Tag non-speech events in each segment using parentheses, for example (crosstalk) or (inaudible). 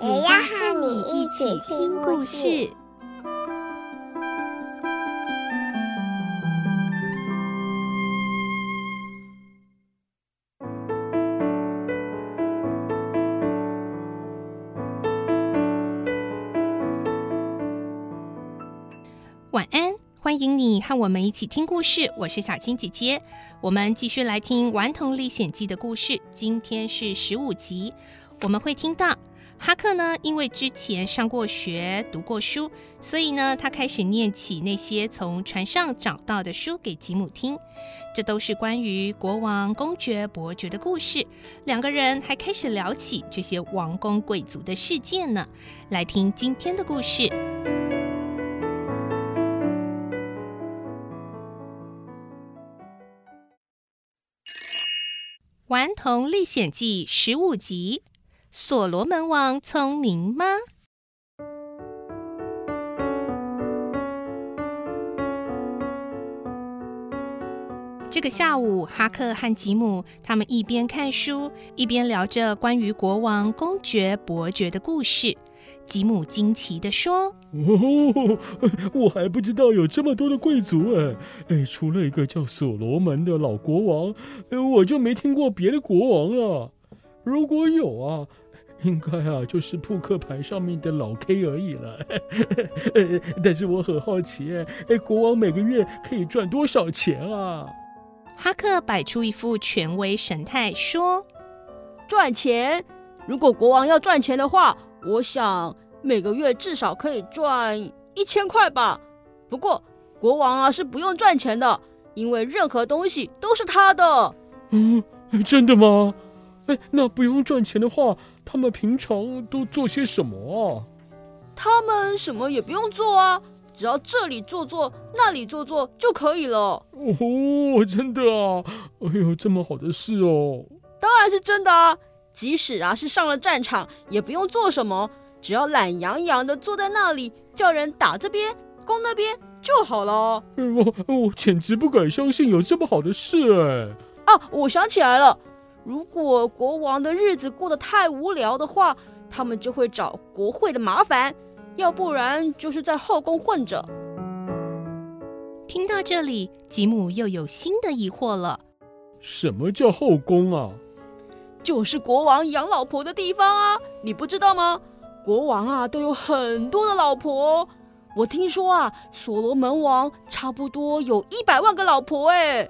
也要和你一起听故事。晚安，欢迎你和我们一起听故事。我是小青姐姐，我们继续来听《顽童历险记》的故事。今天是十五集，我们会听到哈克呢，因为之前上过学、读过书，所以呢，他开始念起那些从船上找到的书给吉姆听。这都是关于国王、公爵、伯爵的故事。两个人还开始聊起这些王公贵族的事件呢。来听今天的故事。《顽童历险记》十五集：所罗门王聪明吗？这个下午，哈克和吉姆他们一边看书，一边聊着关于国王、公爵、伯爵的故事。吉姆惊奇地说：“哦，(laughs) 我还不知道有这么多的贵族哎！哎，除了一个叫所罗门的老国王，我就没听过别的国王了。如果有啊，应该啊就是扑克牌上面的老 K 而已了。(laughs) 但是我很好奇，哎，国王每个月可以赚多少钱啊？”哈克摆出一副权威神态说：“赚钱？如果国王要赚钱的话。”我想每个月至少可以赚一千块吧。不过国王啊是不用赚钱的，因为任何东西都是他的。嗯，真的吗？哎，那不用赚钱的话，他们平常都做些什么啊？他们什么也不用做啊，只要这里做做，那里做做就可以了。哦，真的啊？哎呦，这么好的事哦！当然是真的啊。即使啊是上了战场，也不用做什么，只要懒洋洋的坐在那里，叫人打这边攻那边就好了。我我简直不敢相信有这么好的事哎！啊，我想起来了，如果国王的日子过得太无聊的话，他们就会找国会的麻烦，要不然就是在后宫混着。听到这里，吉姆又有新的疑惑了：什么叫后宫啊？就是国王养老婆的地方啊，你不知道吗？国王啊都有很多的老婆，我听说啊，所罗门王差不多有一百万个老婆哎。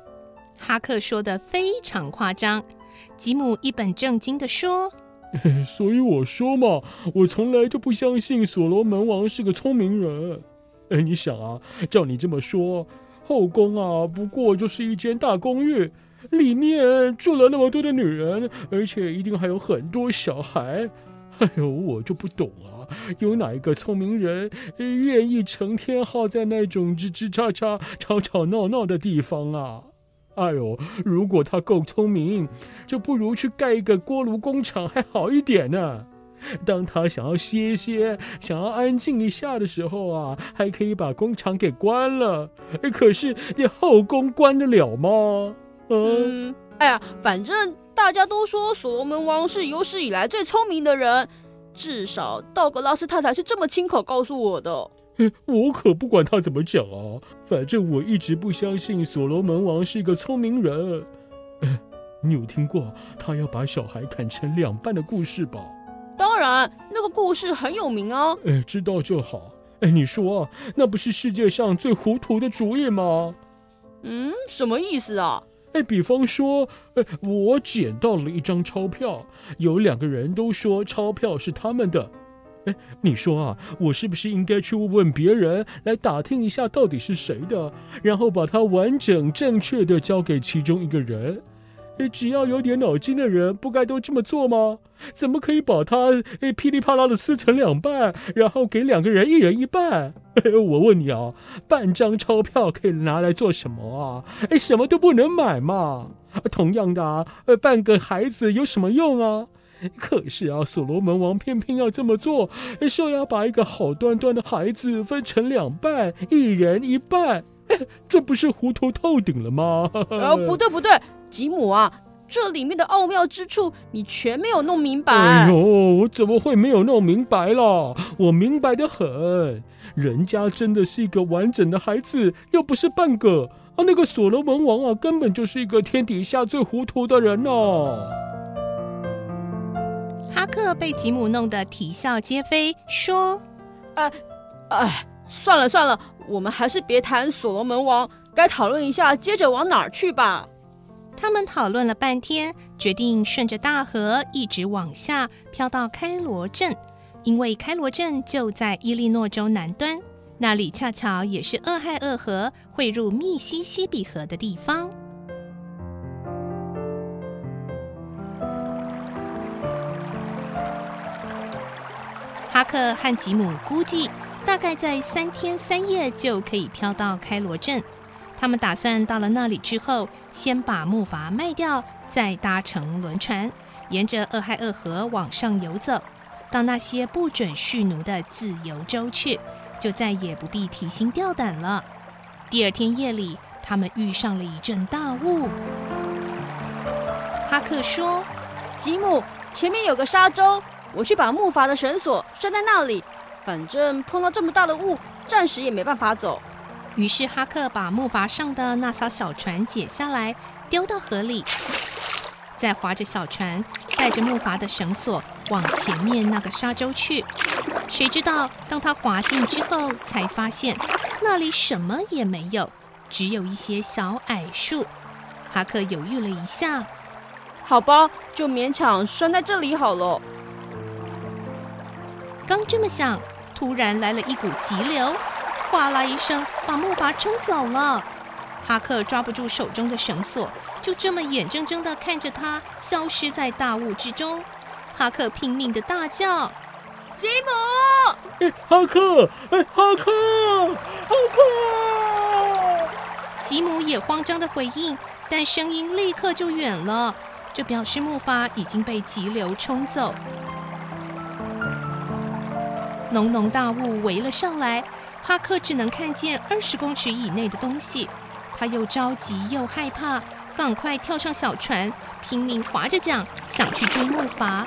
哈克说的非常夸张，吉姆一本正经地说：“ (laughs) 所以我说嘛，我从来就不相信所罗门王是个聪明人。哎，你想啊，照你这么说，后宫啊不过就是一间大公寓。”里面住了那么多的女人，而且一定还有很多小孩。哎呦，我就不懂啊，有哪一个聪明人愿意成天耗在那种吱吱喳喳、吵吵闹闹的地方啊？哎呦，如果他够聪明，就不如去盖一个锅炉工厂还好一点呢。当他想要歇歇、想要安静一下的时候啊，还可以把工厂给关了。可是你后宫关得了吗？嗯，哎呀，反正大家都说所罗门王是有史以来最聪明的人，至少道格拉斯太太是这么亲口告诉我的。(laughs) 我可不管他怎么讲啊，反正我一直不相信所罗门王是一个聪明人。(laughs) 你有听过他要把小孩砍成两半的故事吧？当然，那个故事很有名啊。哎，知道就好。哎，你说那不是世界上最糊涂的主意吗？嗯，什么意思啊？哎，比方说，哎，我捡到了一张钞票，有两个人都说钞票是他们的。(laughs) 你说啊，我是不是应该去问问别人，来打听一下到底是谁的，然后把它完整正确的交给其中一个人？只要有点脑筋的人，不该都这么做吗？怎么可以把它诶噼里啪啦的撕成两半，然后给两个人一人一半？(laughs) 我问你啊，半张钞票可以拿来做什么啊？诶，什么都不能买嘛。同样的啊，半个孩子有什么用啊？(laughs) 可是啊，所罗门王偏偏要这么做，说要把一个好端端的孩子分成两半，一人一半。(laughs) 这不是糊涂透顶了吗？呃，不对不对，吉姆啊，这里面的奥妙之处你全没有弄明白。哎呦，我怎么会没有弄明白了？我明白的很，人家真的是一个完整的孩子，又不是半个啊。那个所罗门王啊，根本就是一个天底下最糊涂的人哦。哈克被吉姆弄得啼笑皆非，说：“哎，哎，算了算了。”我们还是别谈所罗门王，该讨论一下，接着往哪儿去吧。他们讨论了半天，决定顺着大河一直往下飘到开罗镇，因为开罗镇就在伊利诺州南端，那里恰巧也是俄亥俄河汇入密西西比河的地方。哈克和吉姆估计。大概在三天三夜就可以漂到开罗镇。他们打算到了那里之后，先把木筏卖掉，再搭乘轮船，沿着俄亥俄河往上游走，到那些不准蓄奴的自由州去，就再也不必提心吊胆了。第二天夜里，他们遇上了一阵大雾。哈克说：“吉姆，前面有个沙洲，我去把木筏的绳索拴在那里。”反正碰到这么大的雾，暂时也没办法走。于是哈克把木筏上的那艘小船解下来，丢到河里，再划着小船，带着木筏的绳索往前面那个沙洲去。谁知道，当他划进之后，才发现那里什么也没有，只有一些小矮树。哈克犹豫了一下，好吧，就勉强拴在这里好了。刚这么想。突然来了一股急流，哗啦一声把木筏冲走了。哈克抓不住手中的绳索，就这么眼睁睁地看着它消失在大雾之中。哈克拼命地大叫：“吉姆！哎，哈克！哎，哈克！哈克！”吉姆也慌张地回应，但声音立刻就远了，这表示木筏已经被急流冲走。浓浓大雾围了上来，哈克只能看见二十公尺以内的东西。他又着急又害怕，赶快跳上小船，拼命划着桨想去追木筏。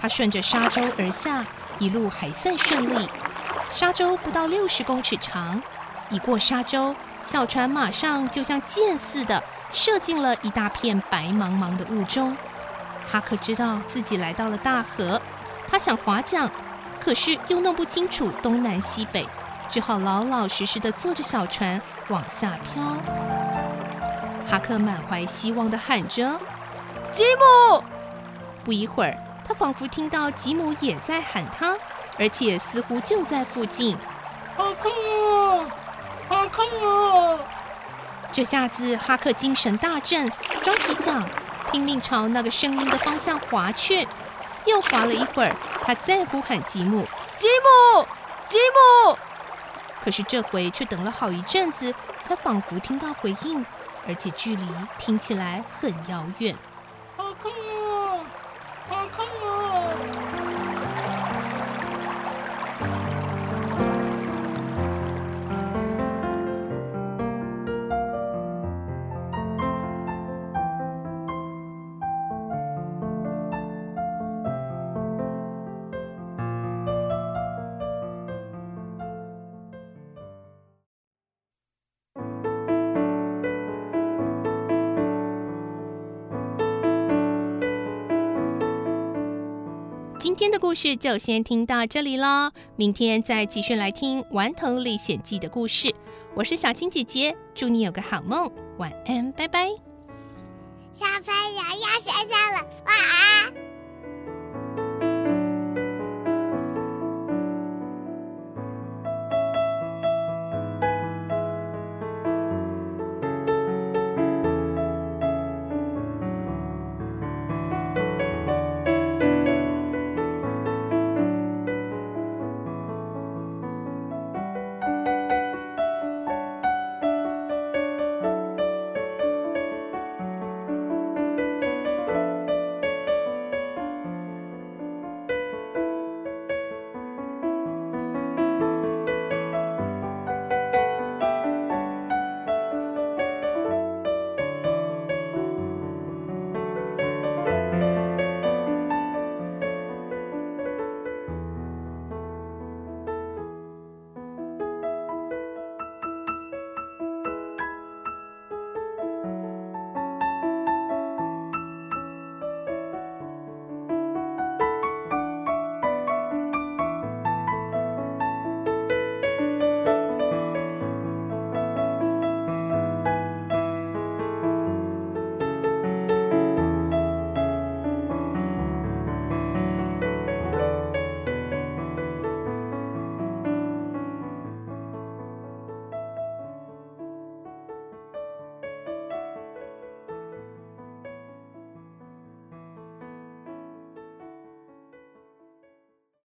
他顺着沙洲而下，一路还算顺利。沙洲不到六十公尺长，一过沙洲，小船马上就像箭似的射进了一大片白茫茫的雾中。哈克知道自己来到了大河，他想划桨。可是又弄不清楚东南西北，只好老老实实的坐着小船往下飘。哈克满怀希望的喊着：“吉姆！”不一会儿，他仿佛听到吉姆也在喊他，而且似乎就在附近。哈克，哈克！这下子哈克精神大振，抓起桨，拼命朝那个声音的方向划去。又划了一会儿，他再呼喊吉姆：“吉姆，吉姆！”可是这回却等了好一阵子，才仿佛听到回应，而且距离听起来很遥远。今天的故事就先听到这里喽，明天再继续来听《顽童历险记》的故事。我是小青姐姐，祝你有个好梦，晚安，拜拜。小朋友要睡觉了，晚安。